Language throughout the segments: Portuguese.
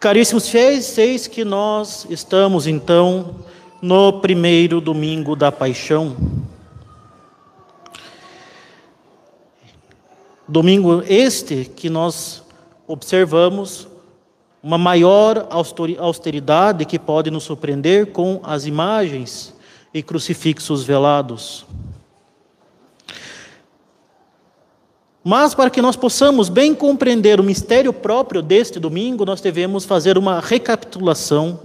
Caríssimos fiéis, eis que nós estamos então no primeiro domingo da paixão. Domingo este que nós observamos uma maior austeridade que pode nos surpreender com as imagens e crucifixos velados. Mas para que nós possamos bem compreender o mistério próprio deste domingo, nós devemos fazer uma recapitulação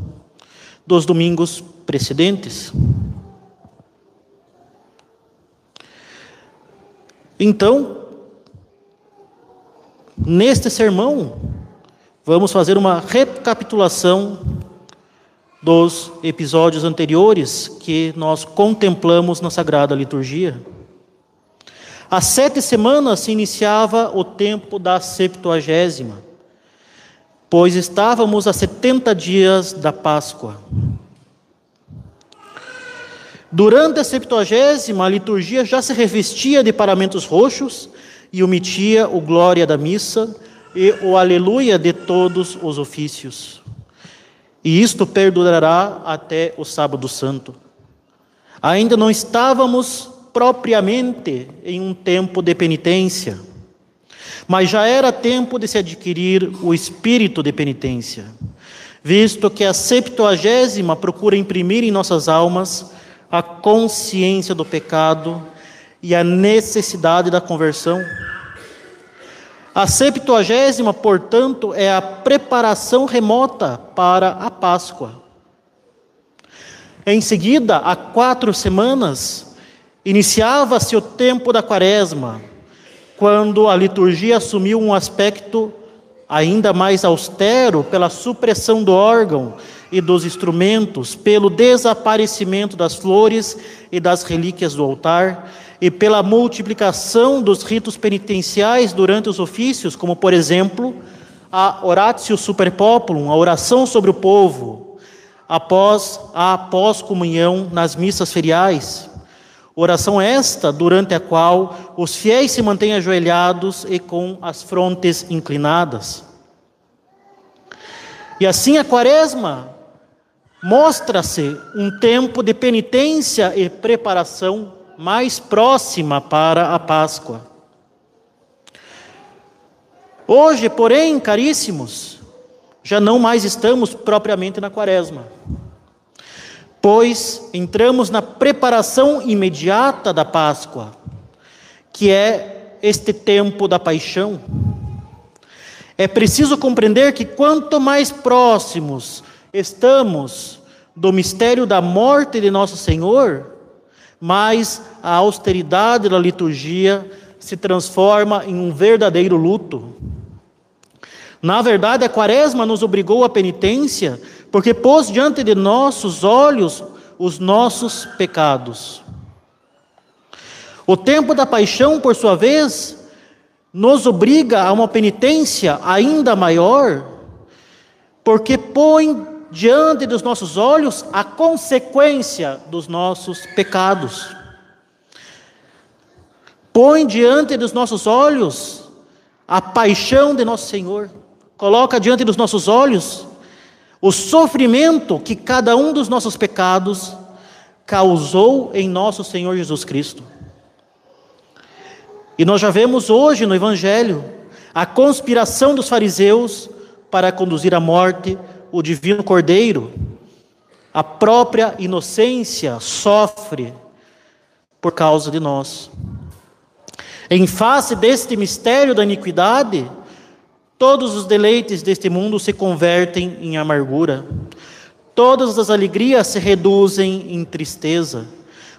dos domingos precedentes. Então, neste sermão, vamos fazer uma recapitulação dos episódios anteriores que nós contemplamos na Sagrada Liturgia. Há sete semanas se iniciava o tempo da Septuagésima, pois estávamos a 70 dias da Páscoa. Durante a Septuagésima, a liturgia já se revestia de paramentos roxos e omitia o glória da missa e o aleluia de todos os ofícios. E isto perdurará até o Sábado Santo. Ainda não estávamos propriamente em um tempo de penitência, mas já era tempo de se adquirir o espírito de penitência, visto que a Septuagésima procura imprimir em nossas almas a consciência do pecado e a necessidade da conversão. A Septuagésima, portanto, é a preparação remota para a Páscoa. Em seguida, há quatro semanas, Iniciava-se o tempo da quaresma, quando a liturgia assumiu um aspecto ainda mais austero pela supressão do órgão e dos instrumentos, pelo desaparecimento das flores e das relíquias do altar e pela multiplicação dos ritos penitenciais durante os ofícios, como por exemplo, a oratio super populum, a oração sobre o povo, após a pós-comunhão nas missas feriais. Oração esta durante a qual os fiéis se mantêm ajoelhados e com as frontes inclinadas. E assim a Quaresma mostra-se um tempo de penitência e preparação mais próxima para a Páscoa. Hoje, porém, caríssimos, já não mais estamos propriamente na Quaresma pois entramos na preparação imediata da Páscoa, que é este tempo da paixão. É preciso compreender que quanto mais próximos estamos do mistério da morte de nosso Senhor, mais a austeridade da liturgia se transforma em um verdadeiro luto. Na verdade, a quaresma nos obrigou à penitência porque pôs diante de nossos olhos os nossos pecados. O tempo da paixão, por sua vez, nos obriga a uma penitência ainda maior, porque põe diante dos nossos olhos a consequência dos nossos pecados. Põe diante dos nossos olhos a paixão de nosso Senhor. Coloca diante dos nossos olhos o sofrimento que cada um dos nossos pecados causou em nosso Senhor Jesus Cristo. E nós já vemos hoje no Evangelho a conspiração dos fariseus para conduzir à morte o divino Cordeiro. A própria inocência sofre por causa de nós. Em face deste mistério da iniquidade, Todos os deleites deste mundo se convertem em amargura. Todas as alegrias se reduzem em tristeza,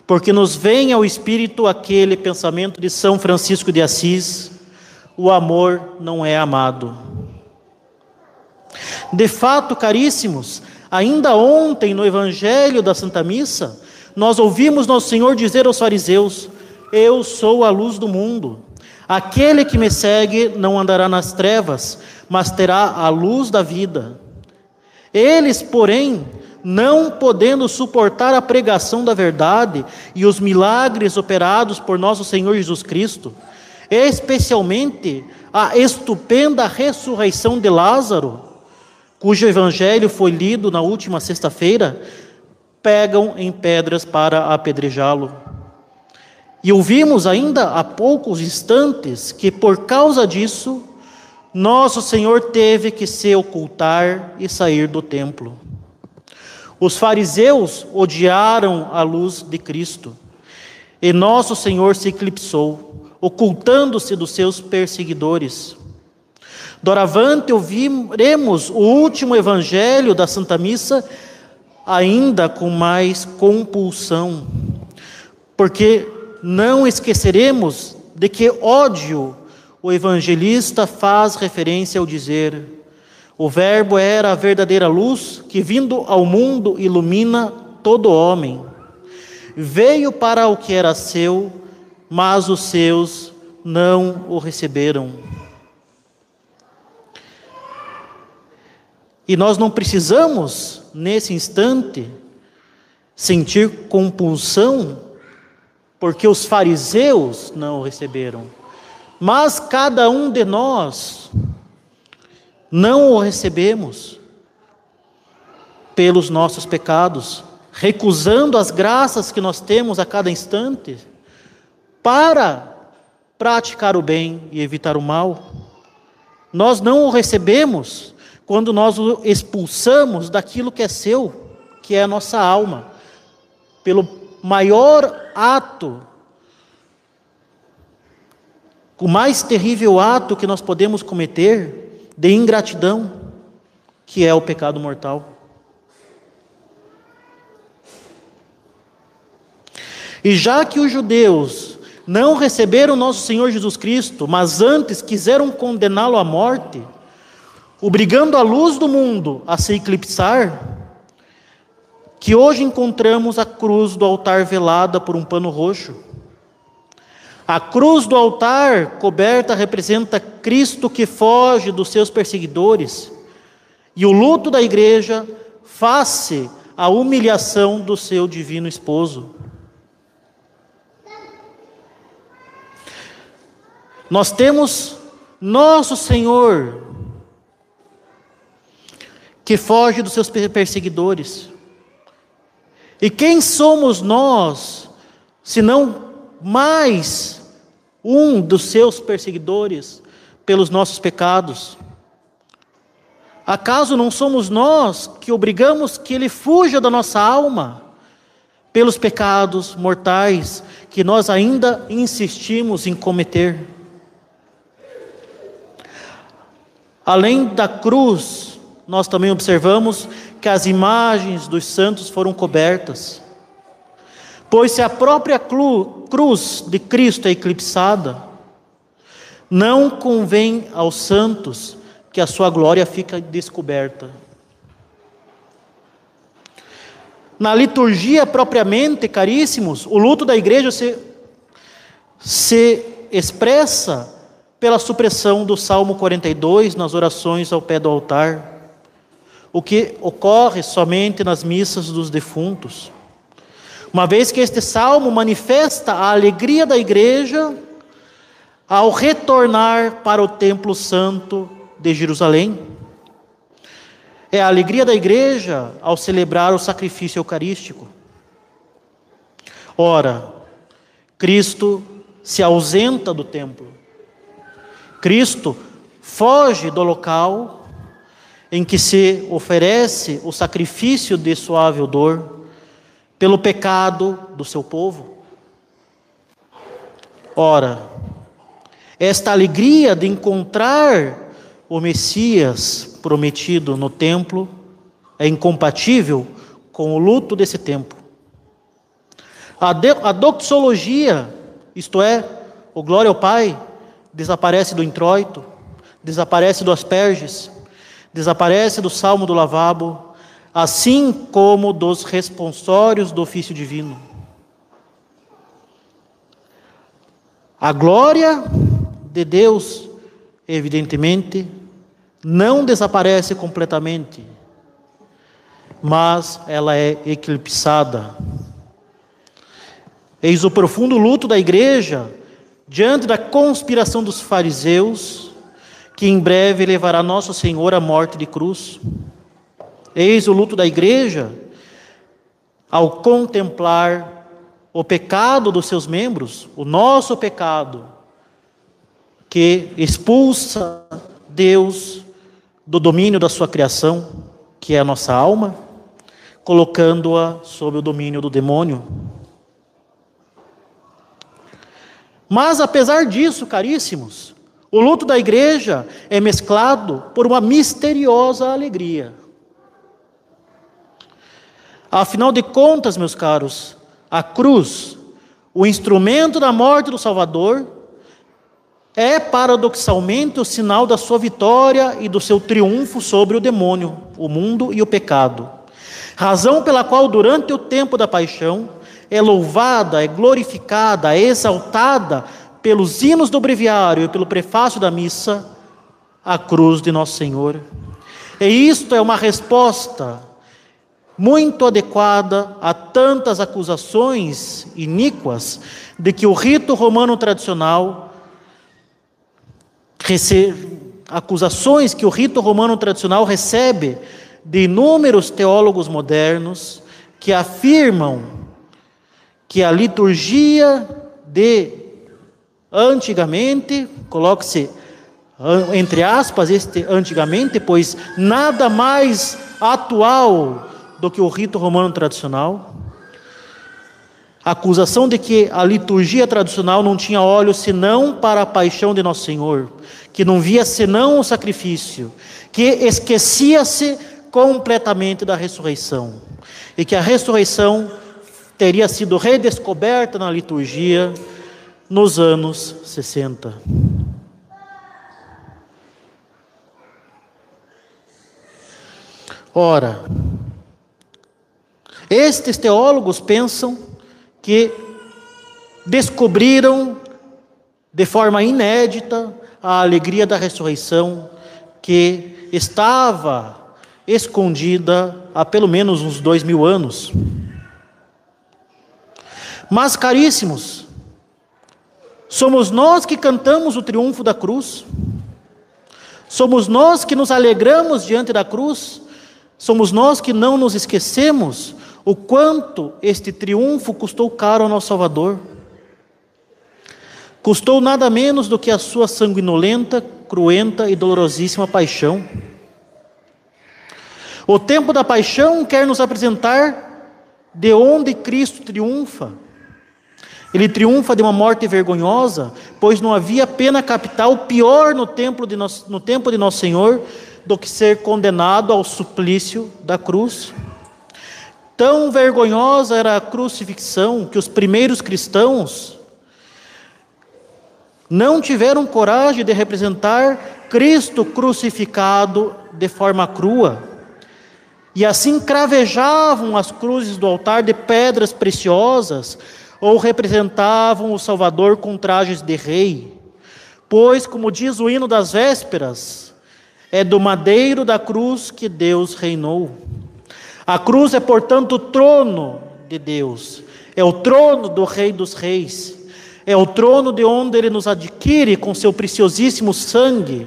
porque nos vem ao espírito aquele pensamento de São Francisco de Assis: o amor não é amado. De fato, caríssimos, ainda ontem no Evangelho da Santa Missa, nós ouvimos nosso Senhor dizer aos fariseus: Eu sou a luz do mundo. Aquele que me segue não andará nas trevas, mas terá a luz da vida. Eles, porém, não podendo suportar a pregação da verdade e os milagres operados por nosso Senhor Jesus Cristo, especialmente a estupenda ressurreição de Lázaro, cujo evangelho foi lido na última sexta-feira, pegam em pedras para apedrejá-lo. E ouvimos ainda há poucos instantes que, por causa disso, nosso Senhor teve que se ocultar e sair do templo. Os fariseus odiaram a luz de Cristo, e nosso Senhor se eclipsou, ocultando-se dos seus perseguidores. Doravante ouviremos o último evangelho da Santa Missa, ainda com mais compulsão, porque não esqueceremos de que ódio o evangelista faz referência ao dizer: o Verbo era a verdadeira luz que, vindo ao mundo, ilumina todo homem. Veio para o que era seu, mas os seus não o receberam. E nós não precisamos, nesse instante, sentir compulsão porque os fariseus não o receberam. Mas cada um de nós não o recebemos pelos nossos pecados, recusando as graças que nós temos a cada instante para praticar o bem e evitar o mal. Nós não o recebemos quando nós o expulsamos daquilo que é seu, que é a nossa alma, pelo maior ato, o mais terrível ato que nós podemos cometer de ingratidão, que é o pecado mortal. E já que os judeus não receberam nosso Senhor Jesus Cristo, mas antes quiseram condená-lo à morte, obrigando a luz do mundo a se eclipsar, que hoje encontramos a cruz do altar velada por um pano roxo. A cruz do altar coberta representa Cristo que foge dos seus perseguidores, e o luto da igreja face a humilhação do seu divino esposo. Nós temos nosso Senhor que foge dos seus perseguidores. E quem somos nós, se não mais um dos seus perseguidores pelos nossos pecados? Acaso não somos nós que obrigamos que ele fuja da nossa alma pelos pecados mortais que nós ainda insistimos em cometer? Além da cruz, nós também observamos que as imagens dos santos foram cobertas. Pois se a própria cruz de Cristo é eclipsada, não convém aos santos que a sua glória fique descoberta. Na liturgia propriamente, caríssimos, o luto da igreja se, se expressa pela supressão do Salmo 42 nas orações ao pé do altar o que ocorre somente nas missas dos defuntos. Uma vez que este salmo manifesta a alegria da igreja ao retornar para o templo santo de Jerusalém. É a alegria da igreja ao celebrar o sacrifício eucarístico. Ora, Cristo se ausenta do templo. Cristo foge do local em que se oferece o sacrifício de suave odor pelo pecado do seu povo. Ora, esta alegria de encontrar o Messias prometido no templo é incompatível com o luto desse tempo. A, de, a doxologia, isto é, o glória ao Pai, desaparece do introito, desaparece do asperges, desaparece do salmo do lavabo, assim como dos responsórios do ofício divino. A glória de Deus, evidentemente, não desaparece completamente, mas ela é eclipsada. Eis o profundo luto da igreja diante da conspiração dos fariseus que em breve levará nosso Senhor à morte de cruz. Eis o luto da igreja ao contemplar o pecado dos seus membros, o nosso pecado, que expulsa Deus do domínio da sua criação, que é a nossa alma, colocando-a sob o domínio do demônio. Mas apesar disso, caríssimos, o luto da igreja é mesclado por uma misteriosa alegria. Afinal de contas, meus caros, a cruz, o instrumento da morte do Salvador, é paradoxalmente o sinal da sua vitória e do seu triunfo sobre o demônio, o mundo e o pecado. Razão pela qual, durante o tempo da paixão, é louvada, é glorificada, é exaltada pelos hinos do breviário e pelo prefácio da missa, a cruz de Nosso Senhor. E isto é uma resposta muito adequada a tantas acusações iníquas de que o rito romano tradicional recebe, acusações que o rito romano tradicional recebe de inúmeros teólogos modernos que afirmam que a liturgia de antigamente, coloque-se entre aspas este antigamente, pois nada mais atual do que o rito romano tradicional. A acusação de que a liturgia tradicional não tinha olhos senão para a paixão de Nosso Senhor, que não via senão o sacrifício, que esquecia-se completamente da ressurreição, e que a ressurreição teria sido redescoberta na liturgia nos anos 60. Ora, estes teólogos pensam que descobriram de forma inédita a alegria da ressurreição que estava escondida há pelo menos uns dois mil anos. Mas, caríssimos, somos nós que cantamos o triunfo da cruz, somos nós que nos alegramos diante da cruz, somos nós que não nos esquecemos o quanto este triunfo custou caro ao nosso Salvador. Custou nada menos do que a sua sanguinolenta, cruenta e dolorosíssima paixão. O tempo da paixão quer nos apresentar de onde Cristo triunfa. Ele triunfa de uma morte vergonhosa, pois não havia pena capital pior no, templo de nosso, no tempo de Nosso Senhor do que ser condenado ao suplício da cruz. Tão vergonhosa era a crucifixão que os primeiros cristãos não tiveram coragem de representar Cristo crucificado de forma crua. E assim cravejavam as cruzes do altar de pedras preciosas, ou representavam o Salvador com trajes de rei. Pois, como diz o hino das vésperas, é do madeiro da cruz que Deus reinou. A cruz é, portanto, o trono de Deus, é o trono do Rei dos Reis, é o trono de onde ele nos adquire com seu preciosíssimo sangue,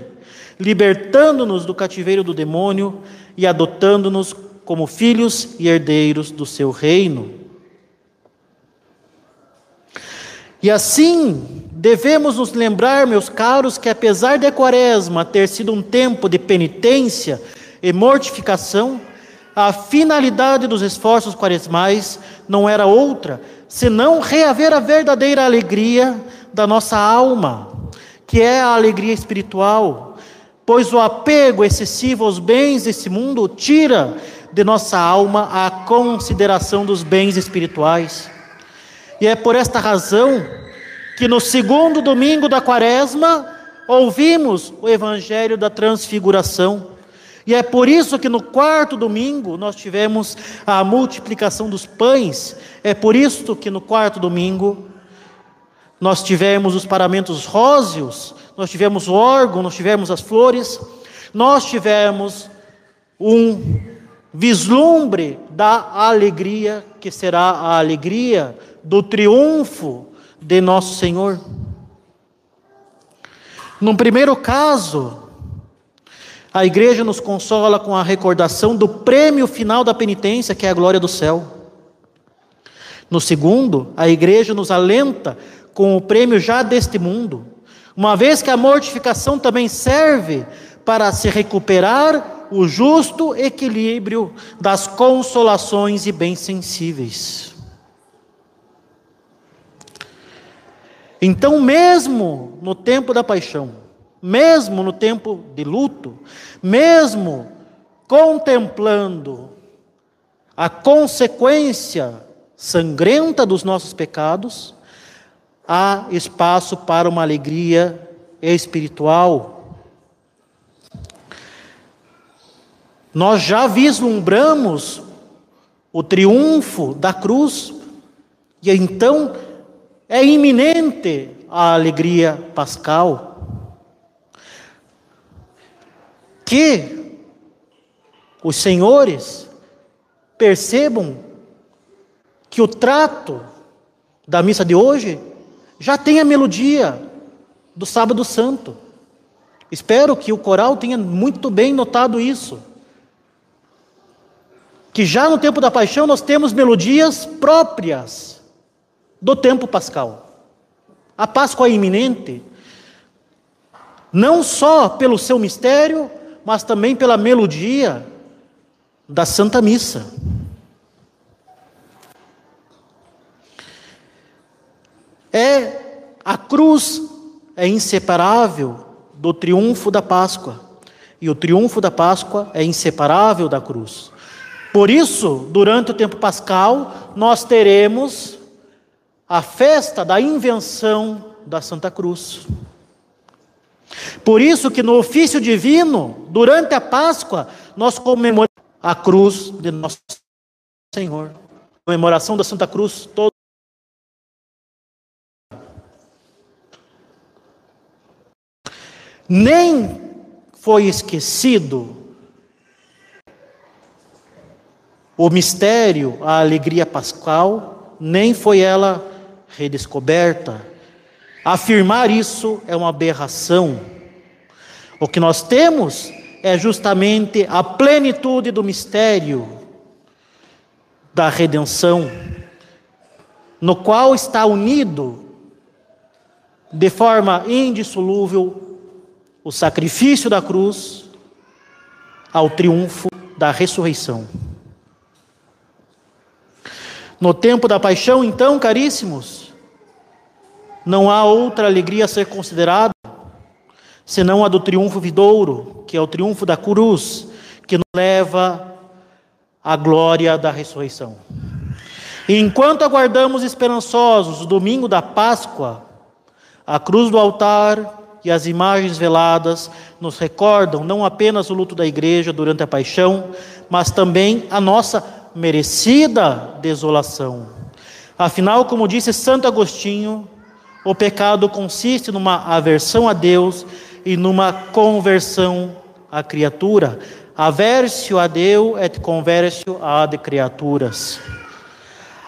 libertando-nos do cativeiro do demônio e adotando-nos como filhos e herdeiros do seu reino. E assim, devemos nos lembrar, meus caros, que apesar de quaresma ter sido um tempo de penitência e mortificação, a finalidade dos esforços quaresmais não era outra senão reaver a verdadeira alegria da nossa alma, que é a alegria espiritual, pois o apego excessivo aos bens desse mundo tira de nossa alma a consideração dos bens espirituais. E é por esta razão que no segundo domingo da quaresma ouvimos o evangelho da transfiguração e é por isso que no quarto domingo nós tivemos a multiplicação dos pães. É por isso que no quarto domingo nós tivemos os paramentos róseos, nós tivemos o órgão, nós tivemos as flores, nós tivemos um vislumbre da alegria que será a alegria do triunfo de nosso Senhor. Num primeiro caso, A igreja nos consola com a recordação do prêmio final da penitência, que é a glória do céu. No segundo, a igreja nos alenta com o prêmio já deste mundo, uma vez que a mortificação também serve para se recuperar o justo equilíbrio das consolações e bens sensíveis. Então, mesmo no tempo da paixão, mesmo no tempo de luto, mesmo contemplando a consequência sangrenta dos nossos pecados, há espaço para uma alegria espiritual. Nós já vislumbramos o triunfo da cruz, e então é iminente a alegria pascal. Que os senhores percebam que o trato da missa de hoje já tem a melodia do Sábado Santo. Espero que o coral tenha muito bem notado isso. Que já no tempo da paixão nós temos melodias próprias do tempo pascal. A Páscoa é iminente, não só pelo seu mistério, mas também pela melodia da Santa Missa. É a cruz é inseparável do triunfo da Páscoa, e o triunfo da Páscoa é inseparável da cruz. Por isso, durante o tempo pascal, nós teremos a festa da invenção da Santa Cruz. Por isso que no ofício divino, durante a Páscoa, nós comemoramos a cruz de nosso Senhor. Comemoração da Santa Cruz todo Nem foi esquecido o mistério, a alegria pascal, nem foi ela redescoberta. Afirmar isso é uma aberração. O que nós temos é justamente a plenitude do mistério da redenção, no qual está unido de forma indissolúvel o sacrifício da cruz ao triunfo da ressurreição. No tempo da paixão, então, caríssimos, não há outra alegria a ser considerada senão a do triunfo vidouro, que é o triunfo da cruz, que nos leva à glória da ressurreição. E enquanto aguardamos esperançosos o domingo da Páscoa, a cruz do altar e as imagens veladas nos recordam não apenas o luto da igreja durante a paixão, mas também a nossa merecida desolação. Afinal, como disse Santo Agostinho, o pecado consiste numa aversão a Deus e numa conversão à criatura. Aversio a Deus et conversio ad criaturas.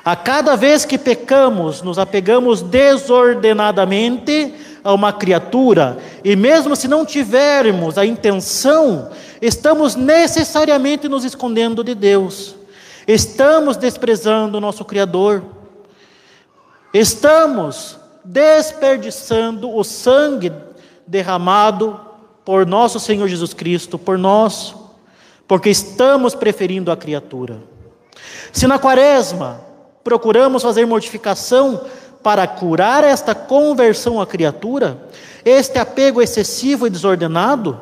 A cada vez que pecamos, nos apegamos desordenadamente a uma criatura, e mesmo se não tivermos a intenção, estamos necessariamente nos escondendo de Deus. Estamos desprezando o nosso Criador. Estamos desperdiçando o sangue derramado por nosso Senhor Jesus Cristo, por nós, porque estamos preferindo a criatura. Se na quaresma procuramos fazer mortificação para curar esta conversão à criatura, este apego excessivo e desordenado,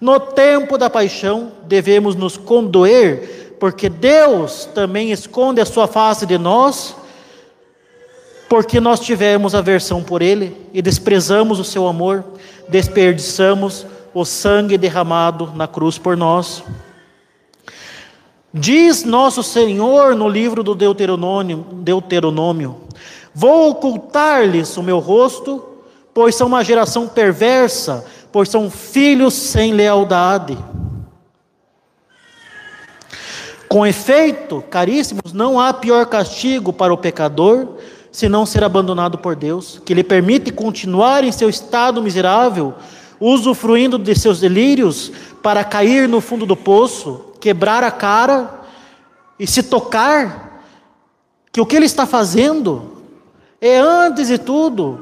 no tempo da paixão devemos nos condoer porque Deus também esconde a sua face de nós, porque nós tivemos aversão por Ele e desprezamos o seu amor, desperdiçamos o sangue derramado na cruz por nós. Diz nosso Senhor no livro do Deuteronômio, Deuteronômio Vou ocultar-lhes o meu rosto, pois são uma geração perversa, pois são filhos sem lealdade. Com efeito, caríssimos, não há pior castigo para o pecador senão ser abandonado por Deus, que lhe permite continuar em seu estado miserável, usufruindo de seus delírios para cair no fundo do poço, quebrar a cara e se tocar que o que ele está fazendo é, antes de tudo,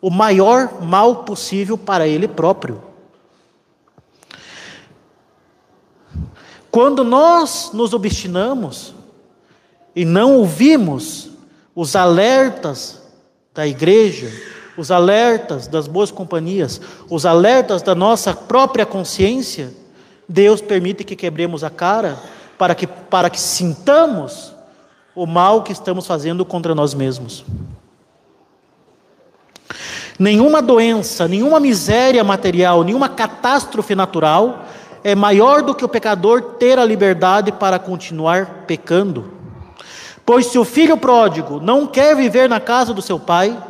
o maior mal possível para ele próprio. Quando nós nos obstinamos e não ouvimos os alertas da igreja, os alertas das boas companhias, os alertas da nossa própria consciência, Deus permite que quebremos a cara para que, para que sintamos o mal que estamos fazendo contra nós mesmos. Nenhuma doença, nenhuma miséria material, nenhuma catástrofe natural é maior do que o pecador ter a liberdade para continuar pecando. Pois se o filho pródigo não quer viver na casa do seu pai,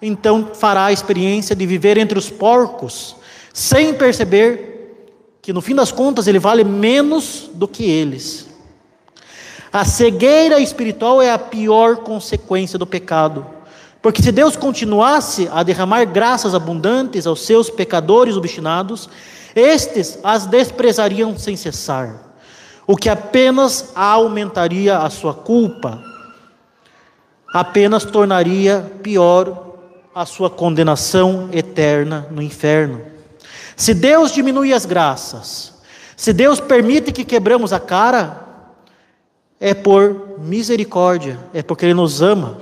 então fará a experiência de viver entre os porcos, sem perceber que no fim das contas ele vale menos do que eles. A cegueira espiritual é a pior consequência do pecado. Porque se Deus continuasse a derramar graças abundantes aos seus pecadores obstinados, estes as desprezariam sem cessar, o que apenas aumentaria a sua culpa, apenas tornaria pior a sua condenação eterna no inferno. Se Deus diminui as graças, se Deus permite que quebramos a cara, é por misericórdia, é porque Ele nos ama.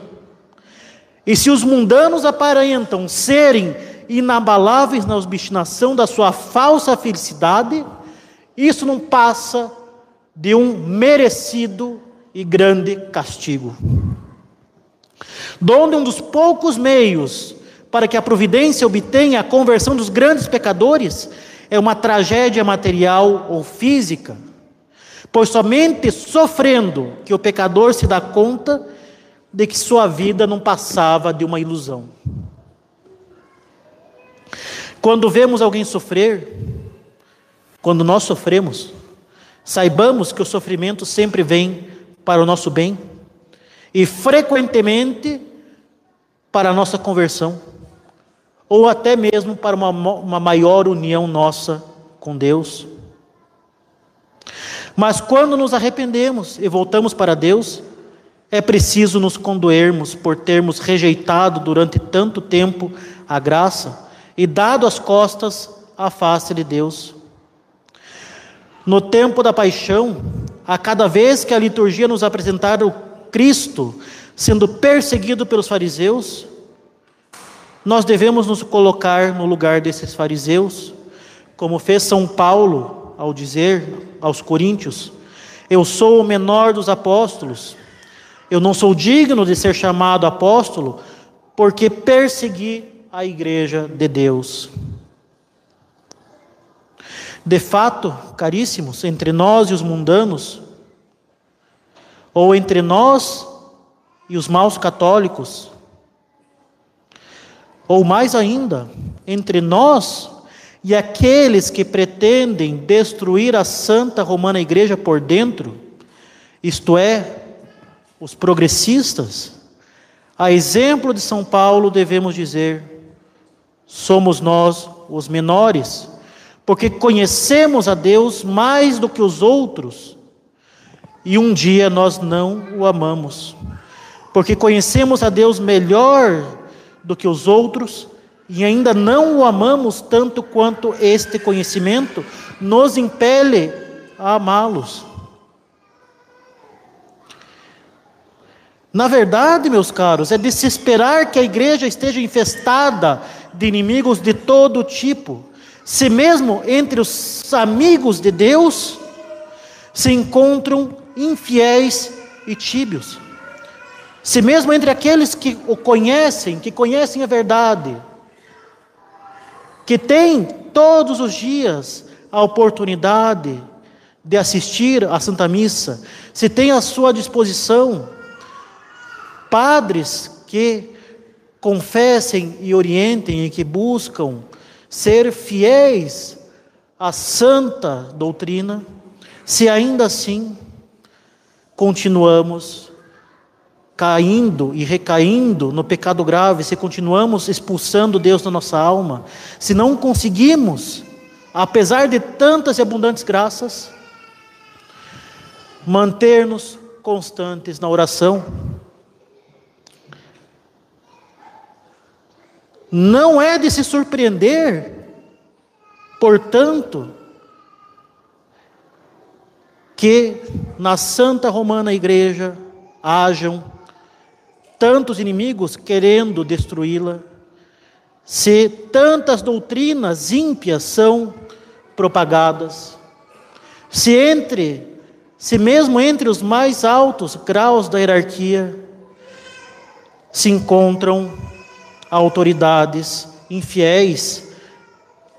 E se os mundanos aparentam serem inabaláveis na obstinação da sua falsa felicidade, isso não passa de um merecido e grande castigo. Donde um dos poucos meios para que a providência obtenha a conversão dos grandes pecadores é uma tragédia material ou física, pois somente sofrendo que o pecador se dá conta de que sua vida não passava de uma ilusão. Quando vemos alguém sofrer, quando nós sofremos, saibamos que o sofrimento sempre vem para o nosso bem e frequentemente para a nossa conversão, ou até mesmo para uma, uma maior união nossa com Deus. Mas quando nos arrependemos e voltamos para Deus, é preciso nos condoermos por termos rejeitado durante tanto tempo a graça e dado as costas à face de Deus. No tempo da paixão, a cada vez que a liturgia nos apresentar o Cristo sendo perseguido pelos fariseus, nós devemos nos colocar no lugar desses fariseus, como fez São Paulo ao dizer aos coríntios: Eu sou o menor dos apóstolos, eu não sou digno de ser chamado apóstolo, porque persegui a igreja de Deus. De fato, caríssimos, entre nós e os mundanos, ou entre nós e os maus católicos, ou mais ainda, entre nós e aqueles que pretendem destruir a Santa Romana Igreja por dentro, isto é, os progressistas, a exemplo de São Paulo, devemos dizer: somos nós os menores, porque conhecemos a Deus mais do que os outros, e um dia nós não o amamos, porque conhecemos a Deus melhor do que os outros, e ainda não o amamos tanto quanto este conhecimento nos impele a amá-los. Na verdade, meus caros, é de se esperar que a igreja esteja infestada de inimigos de todo tipo, se mesmo entre os amigos de Deus se encontram infiéis e tíbios. Se mesmo entre aqueles que o conhecem, que conhecem a verdade, que têm todos os dias a oportunidade de assistir à Santa Missa, se tem à sua disposição padres que confessem e orientem e que buscam ser fiéis à santa doutrina, se ainda assim continuamos caindo e recaindo no pecado grave, se continuamos expulsando Deus da nossa alma, se não conseguimos, apesar de tantas e abundantes graças, manter-nos constantes na oração, não é de se surpreender, portanto, que na Santa Romana Igreja hajam tantos inimigos querendo destruí-la, se tantas doutrinas ímpias são propagadas, se entre, se mesmo entre os mais altos graus da hierarquia se encontram autoridades infiéis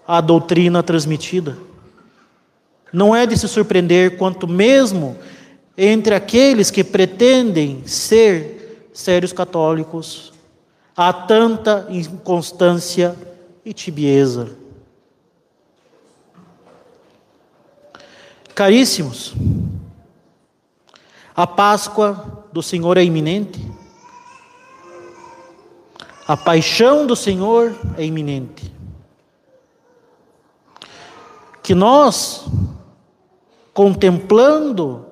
à doutrina transmitida. Não é de se surpreender quanto mesmo entre aqueles que pretendem ser sérios católicos há tanta inconstância e tibieza. Caríssimos, a Páscoa do Senhor é iminente. A paixão do Senhor é iminente. Que nós contemplando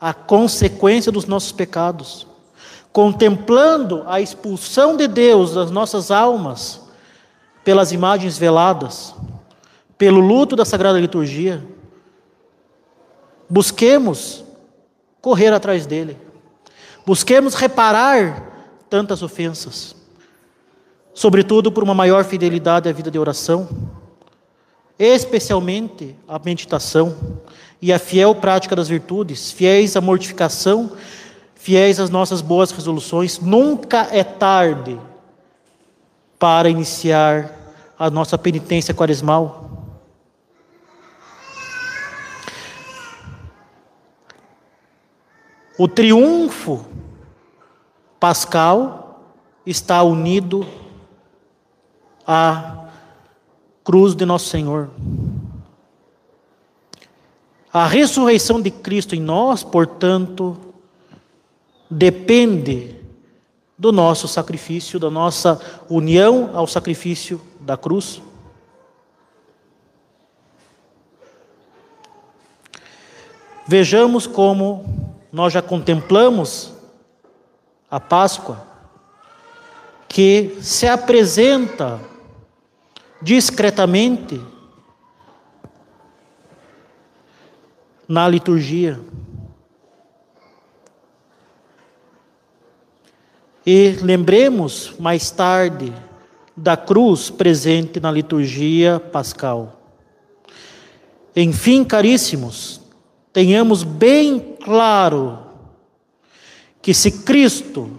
a consequência dos nossos pecados, contemplando a expulsão de Deus das nossas almas pelas imagens veladas, pelo luto da Sagrada Liturgia, busquemos correr atrás dele, busquemos reparar tantas ofensas, sobretudo por uma maior fidelidade à vida de oração, especialmente a meditação e a fiel prática das virtudes, fiéis à mortificação, fiéis às nossas boas resoluções. Nunca é tarde para iniciar a nossa penitência quaresmal. O triunfo pascal está unido à cruz de nosso Senhor. A ressurreição de Cristo em nós, portanto, depende do nosso sacrifício, da nossa união ao sacrifício da cruz. Vejamos como nós já contemplamos a Páscoa, que se apresenta discretamente na liturgia. E lembremos mais tarde da cruz presente na liturgia pascal. Enfim, caríssimos, tenhamos bem claro que se Cristo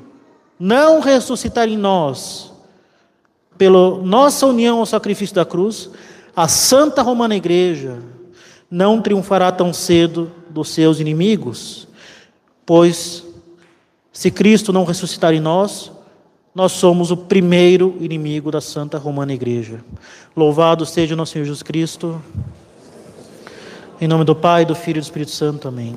não ressuscitar em nós, pela nossa união ao sacrifício da cruz, a Santa Romana Igreja não triunfará tão cedo dos seus inimigos, pois se Cristo não ressuscitar em nós, nós somos o primeiro inimigo da Santa Romana Igreja. Louvado seja nosso Senhor Jesus Cristo. Em nome do Pai, do Filho e do Espírito Santo. Amém.